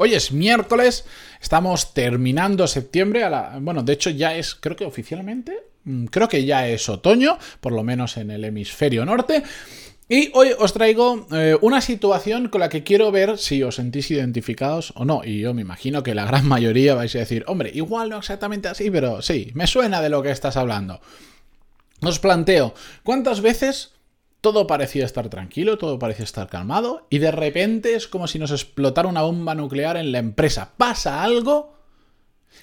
Hoy es miércoles, estamos terminando septiembre, a la, bueno, de hecho ya es, creo que oficialmente, mm, creo que ya es otoño, por lo menos en el hemisferio norte. Y hoy os traigo eh, una situación con la que quiero ver si os sentís identificados o no. Y yo me imagino que la gran mayoría vais a decir, hombre, igual no exactamente así, pero sí, me suena de lo que estás hablando. Os planteo, ¿cuántas veces todo parecía estar tranquilo, todo parecía estar calmado, y de repente es como si nos explotara una bomba nuclear en la empresa. Pasa algo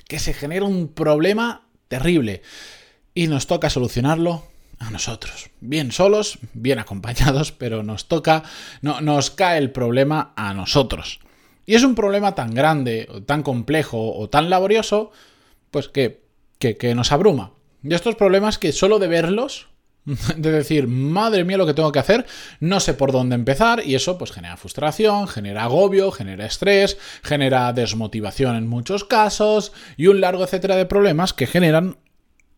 que se genera un problema terrible y nos toca solucionarlo a nosotros. Bien solos, bien acompañados, pero nos toca, no, nos cae el problema a nosotros. Y es un problema tan grande, tan complejo o tan laborioso, pues que, que, que nos abruma. Y estos problemas que solo de verlos de decir, madre mía lo que tengo que hacer, no sé por dónde empezar y eso pues genera frustración, genera agobio, genera estrés, genera desmotivación en muchos casos y un largo etcétera de problemas que generan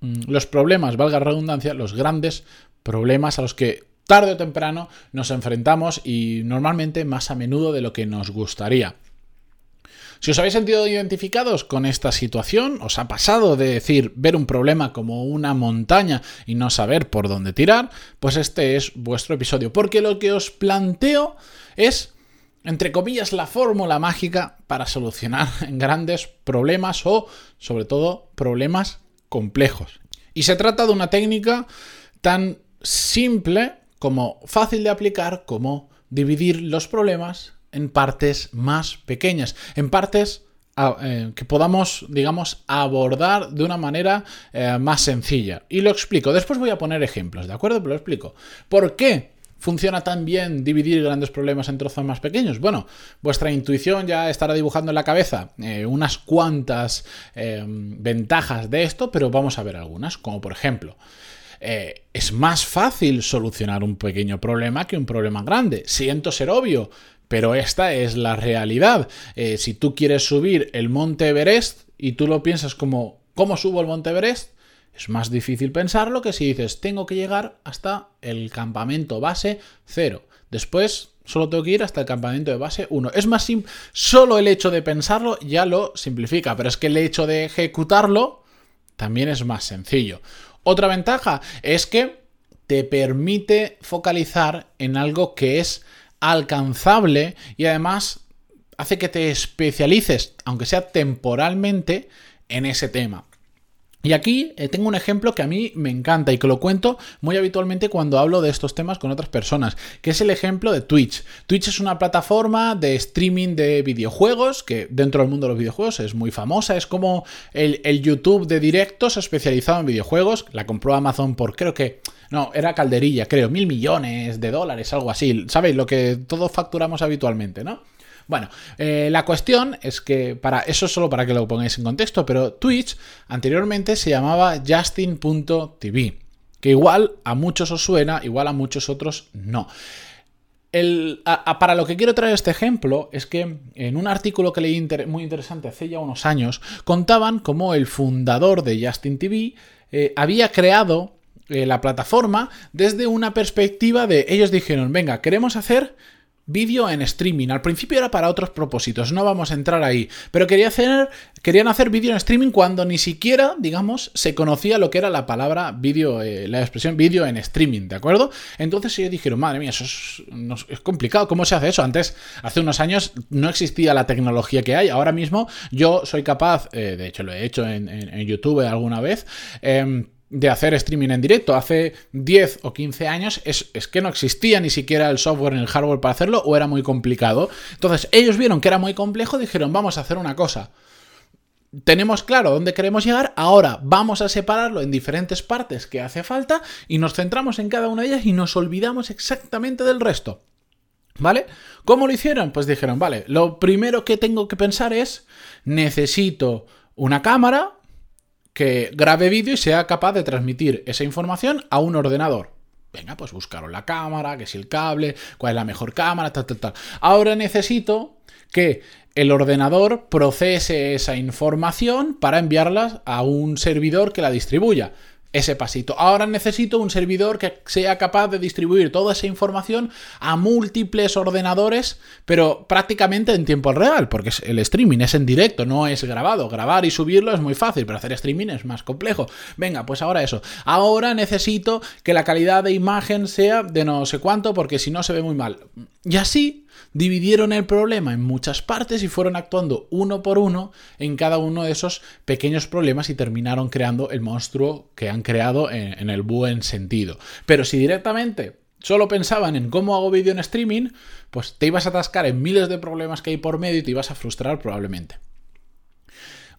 mm, los problemas, valga redundancia, los grandes problemas a los que tarde o temprano nos enfrentamos y normalmente más a menudo de lo que nos gustaría. Si os habéis sentido identificados con esta situación, os ha pasado de decir ver un problema como una montaña y no saber por dónde tirar, pues este es vuestro episodio, porque lo que os planteo es entre comillas, la fórmula mágica para solucionar grandes problemas o, sobre todo, problemas complejos. Y se trata de una técnica tan simple como fácil de aplicar como dividir los problemas en partes más pequeñas, en partes eh, que podamos, digamos, abordar de una manera eh, más sencilla. Y lo explico. Después voy a poner ejemplos, ¿de acuerdo? Pero lo explico. ¿Por qué funciona tan bien dividir grandes problemas en trozos más pequeños? Bueno, vuestra intuición ya estará dibujando en la cabeza eh, unas cuantas ventajas de esto, pero vamos a ver algunas, como por ejemplo. es más fácil solucionar un pequeño problema que un problema grande. Siento ser obvio, pero esta es la realidad. Eh, si tú quieres subir el Monte Everest y tú lo piensas como, ¿cómo subo el Monte Everest? Es más difícil pensarlo que si dices, tengo que llegar hasta el campamento base 0. Después solo tengo que ir hasta el campamento de base 1. Es más solo el hecho de pensarlo ya lo simplifica, pero es que el hecho de ejecutarlo también es más sencillo. Otra ventaja es que te permite focalizar en algo que es alcanzable y además hace que te especialices, aunque sea temporalmente, en ese tema. Y aquí eh, tengo un ejemplo que a mí me encanta y que lo cuento muy habitualmente cuando hablo de estos temas con otras personas, que es el ejemplo de Twitch. Twitch es una plataforma de streaming de videojuegos que dentro del mundo de los videojuegos es muy famosa, es como el, el YouTube de directos especializado en videojuegos, la compró Amazon por creo que no, era calderilla, creo, mil millones de dólares, algo así. ¿Sabéis? Lo que todos facturamos habitualmente, ¿no? Bueno, eh, la cuestión es que para eso es solo para que lo pongáis en contexto, pero Twitch anteriormente se llamaba Justin.tv, que igual a muchos os suena, igual a muchos otros no. para lo que quiero traer este ejemplo es que en un artículo que leí muy interesante hace ya unos años, contaban cómo el fundador de Justin TV eh, había creado eh, la plataforma desde una perspectiva de ellos dijeron, venga, queremos hacer vídeo en streaming. Al principio era para otros propósitos, no vamos a entrar ahí, pero quería hacer, querían hacer vídeo en streaming cuando ni siquiera, digamos, se conocía lo que era la palabra vídeo, eh, la expresión vídeo en streaming, ¿de acuerdo? Entonces ellos dijeron, madre mía, eso es, complicado, ¿cómo se hace eso? Antes, hace unos años, no existía la tecnología que hay, ahora mismo yo soy capaz, eh, de hecho lo he hecho en, en YouTube alguna vez, eh, de hacer streaming en directo. Hace 10 o 15 años es, que no existía ni siquiera el software ni el hardware para hacerlo o era muy complicado. Entonces ellos vieron que era muy complejo, dijeron vamos a hacer una cosa. Tenemos claro dónde queremos llegar, ahora vamos a separarlo en diferentes partes que hace falta y nos centramos en cada una de ellas y nos olvidamos exactamente del resto. ¿Vale? ¿Cómo lo hicieron? Pues dijeron, vale, lo primero que tengo que pensar es, necesito una cámara que grabe vídeo y sea capaz de transmitir esa información a un ordenador. Venga, pues buscaron la cámara, que si el cable, cuál es la mejor cámara, tal, tal, tal. Ahora necesito que el ordenador procese esa información para enviarla a un servidor que la distribuya ese pasito. Ahora necesito un servidor que sea capaz de distribuir toda esa información a múltiples ordenadores, pero prácticamente en tiempo real, porque el streaming es en directo, no es grabado. Grabar y subirlo es muy fácil, pero hacer streaming es más complejo. Venga, pues ahora eso. Ahora necesito que la calidad de imagen sea de no sé cuánto, porque si no se ve muy mal. Y así dividieron el problema en muchas partes y fueron actuando uno por uno en cada uno de esos pequeños problemas y terminaron creando el monstruo que han creado en, el buen sentido. Pero si directamente solo pensaban en cómo hago vídeo en streaming, pues te ibas a atascar en miles de problemas que hay por medio y te ibas a frustrar probablemente.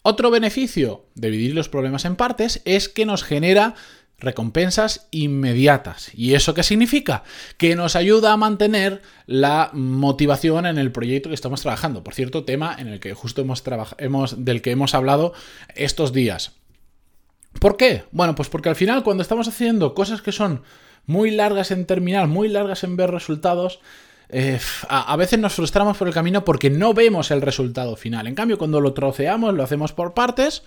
Otro beneficio de dividir los problemas en partes es que nos genera recompensas inmediatas. ¿Y eso qué significa? Que nos ayuda a mantener la motivación en el proyecto que estamos trabajando. Por cierto, tema en el que justo hemos, hemos del que hemos hablado estos días. ¿Por qué? Bueno, pues porque al final cuando estamos haciendo cosas que son muy largas en terminar, muy largas en ver resultados, eh, a, a, veces nos frustramos por el camino porque no vemos el resultado final. En cambio, cuando lo troceamos, lo hacemos por partes,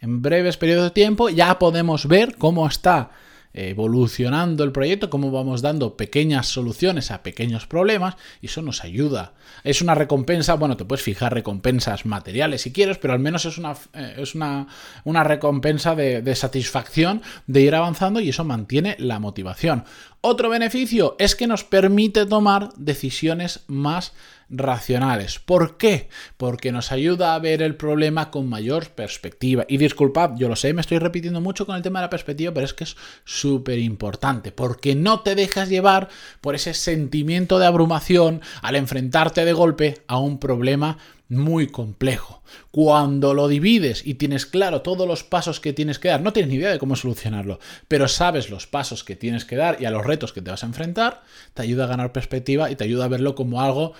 en breves periodos de tiempo ya podemos ver cómo está evolucionando el proyecto, cómo vamos dando pequeñas soluciones a pequeños problemas y eso nos ayuda. Es una recompensa, bueno, te puedes fijar recompensas materiales si quieres, pero al menos es una, eh, es una, una recompensa de, de satisfacción de ir avanzando y eso mantiene la motivación. Otro beneficio es que nos permite tomar decisiones más racionales. ¿Por qué? Porque nos ayuda a ver el problema con mayor perspectiva. Y disculpad, yo lo sé, me estoy repitiendo mucho con el tema de la perspectiva, pero es que es súper importante, porque no te dejas llevar por ese sentimiento de abrumación al enfrentarte de golpe a un problema muy complejo. Cuando lo divides y tienes claro todos los pasos que tienes que dar, no tienes ni idea de cómo solucionarlo, pero sabes los pasos que tienes que dar y a los retos que te vas a enfrentar, te ayuda a ganar perspectiva y te ayuda a verlo como algo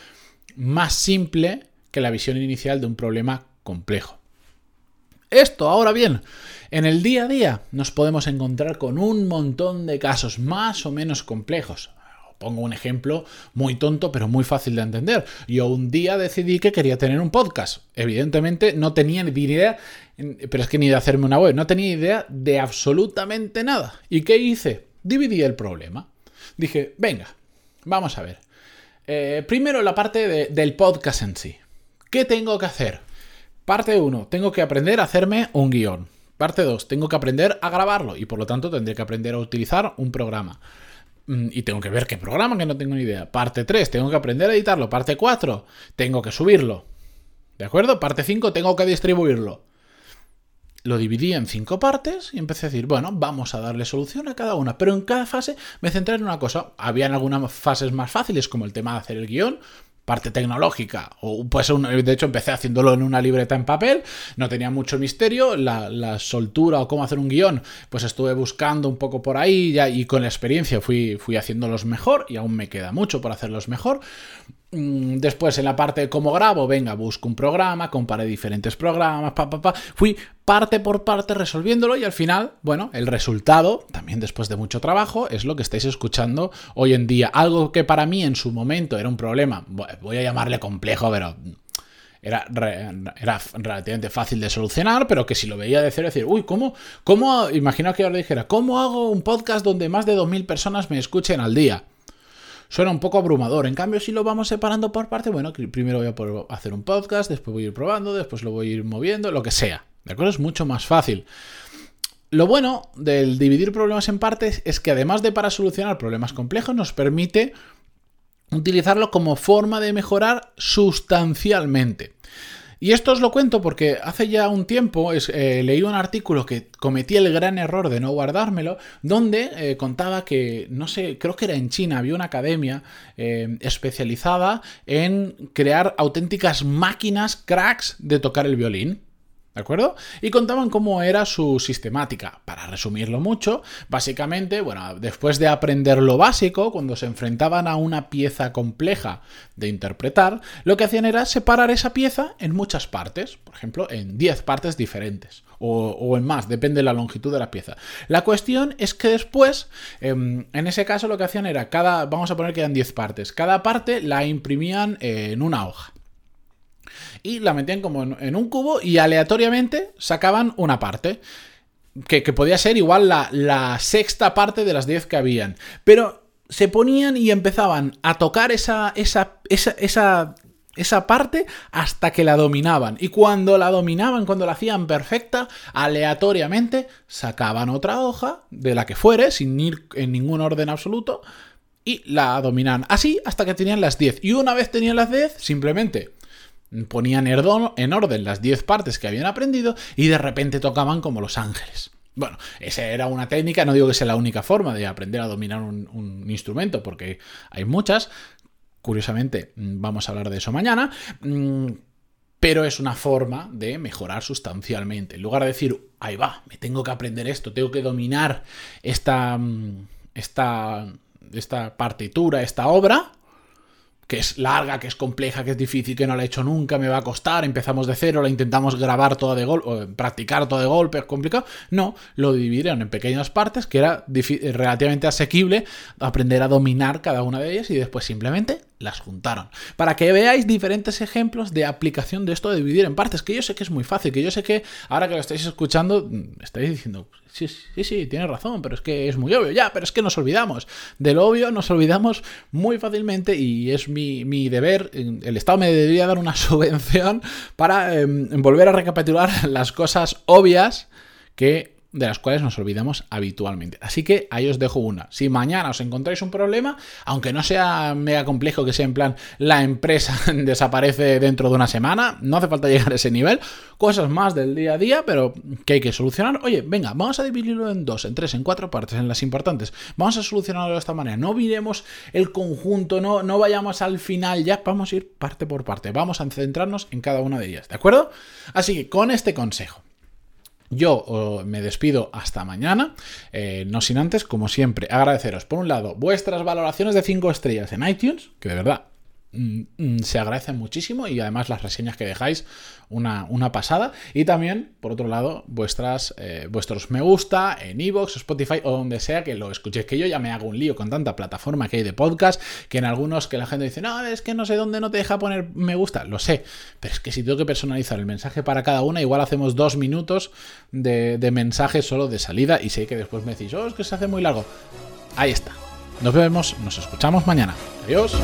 más simple que la visión inicial de un problema complejo. Esto, ahora bien, en el día a día nos podemos encontrar con un montón de casos más o menos complejos. Pongo un ejemplo muy tonto, pero muy fácil de entender. Yo un día decidí que quería tener un podcast. Evidentemente no tenía ni idea, pero es que ni de hacerme una web, no tenía idea de absolutamente nada. ¿Y qué hice? Dividí el problema. Dije, venga, vamos a ver. Eh, primero la parte del podcast en sí. ¿Qué tengo que hacer? Parte 1, tengo que aprender a hacerme un guion. Parte 2, tengo que aprender a grabarlo y por lo tanto tendré que aprender a utilizar un programa. Mm, y tengo que ver qué programa que no tengo ni idea. Parte 3, tengo que aprender a editarlo. Parte 4, tengo que subirlo. ¿De acuerdo? Parte 5, tengo que distribuirlo lo dividí en cinco partes y empecé a decir, bueno, vamos a darle solución a cada una. Pero en cada fase me centré en una cosa. Habían algunas fases más fáciles, como el tema de hacer el guion, parte tecnológica, o pues de hecho empecé haciéndolo en una libreta en papel, no tenía mucho misterio, la, soltura o cómo hacer un guion, pues estuve buscando un poco por ahí ya, y con la experiencia fui, fui haciéndolos mejor y aún me queda mucho por hacerlos mejor. Mm, después, en la parte de cómo grabo, venga, busco un programa, comparé diferentes programas, pa, pa, pa. Fui parte por parte resolviéndolo y al final, bueno, el resultado, también después de mucho trabajo, es lo que estáis escuchando hoy en día. Algo que para mí en su momento era un problema, voy a llamarle complejo, pero era, era, relativamente fácil de solucionar, pero que si lo veía de cero, decir, uy, ¿cómo? cómo imagino que ahora dijera, ¿cómo hago un podcast donde más de 2.000 personas me escuchen al día? Suena un poco abrumador. En cambio, si lo vamos separando por parte, bueno, primero voy a hacer un podcast, después voy a ir probando, después lo voy a ir moviendo, lo que sea. ¿De acuerdo? Es mucho más fácil. Lo bueno del dividir problemas en partes es que además de para solucionar problemas complejos, nos permite utilizarlo como forma de mejorar sustancialmente. Y esto os lo cuento porque hace ya un tiempo eh, leí un artículo que cometí el gran error de no guardármelo, donde eh, contaba que, no sé, creo que era en China, había una academia eh, especializada en crear auténticas máquinas cracks de tocar el violín. ¿De acuerdo? Y contaban cómo era su sistemática. Para resumirlo mucho, básicamente, bueno, después de aprender lo básico, cuando se enfrentaban a una pieza compleja de interpretar, lo que hacían era separar esa pieza en muchas partes, por ejemplo, en 10 partes diferentes, o, en más, depende de la longitud de la pieza. La cuestión es que después, em, en ese caso, lo que hacían era cada, vamos a poner que eran 10 partes, cada parte la imprimían en una hoja y la metían como en, un cubo y aleatoriamente sacaban una parte. Que, podía ser igual la, sexta parte de las 10 que habían. Pero se ponían y empezaban a tocar esa, esa, esa, esa parte hasta que la dominaban. Y cuando la dominaban, cuando la hacían perfecta, aleatoriamente sacaban otra hoja, de la que fuere, sin ir en ningún orden absoluto, y la dominaban. Así hasta que tenían las 10. Y una vez tenían las 10, simplemente ponían en orden las 10 partes que habían aprendido y de repente tocaban como los ángeles. Bueno, esa era una técnica, no digo que sea la única forma de aprender a dominar un, instrumento, porque hay muchas. Curiosamente, mm, vamos a hablar de eso mañana. Mm, pero es una forma de mejorar sustancialmente. En lugar de decir, ahí va, me tengo que aprender esto, tengo que dominar esta, mm, esta, esta partitura, esta obra, que es larga, que es compleja, que es difícil, que no la he hecho nunca, me va a costar, empezamos de cero, la intentamos grabar toda de golpe, practicar todo de golpe, es complicado. No, lo dividieron en pequeñas partes, que era relativamente asequible aprender a dominar cada una de ellas y después simplemente las juntaron. Para que veáis diferentes ejemplos de aplicación de esto de dividir en partes, que yo sé que es muy fácil, que yo sé que ahora que lo estáis escuchando, mm, estáis diciendo, sí, sí, sí, tienes razón, pero es que es muy obvio, ya, pero es que nos olvidamos. Del obvio nos olvidamos muy fácilmente y es mi, deber, el Estado me debería dar una subvención para em, volver a recapitular las cosas obvias que de las cuales nos olvidamos habitualmente. Así que ahí os dejo una. Si mañana os encontráis un problema, aunque no sea mega complejo, que sea en plan la empresa desaparece dentro de una semana, no hace falta llegar a ese nivel, cosas más del día a día, pero que hay que solucionar. Oye, venga, vamos a dividirlo en dos, en tres, en cuatro partes, en las importantes. Vamos a solucionarlo de esta manera. No miremos el conjunto, no, no vayamos al final ya, vamos a ir parte por parte. Vamos a centrarnos en cada una de ellas, ¿de acuerdo? Así que con este consejo yo me despido hasta mañana, eh, no sin antes, como siempre, agradeceros, por un lado, vuestras valoraciones de 5 estrellas en iTunes, que de verdad se agradecen muchísimo y además las reseñas que dejáis una, una pasada. Y también por otro lado vuestras eh, vuestros me gusta en iVoox, Spotify o donde sea que lo escuchéis que yo ya me hago un lío con tanta plataforma que hay de podcast que en algunos que la gente dice no es que no sé dónde no te deja poner me gusta lo sé pero es que si tengo que personalizar el mensaje para cada una igual hacemos dos minutos de, de mensaje solo de salida y sé que después me decís oh es que se hace muy largo ahí está. Nos vemos nos escuchamos mañana. Adiós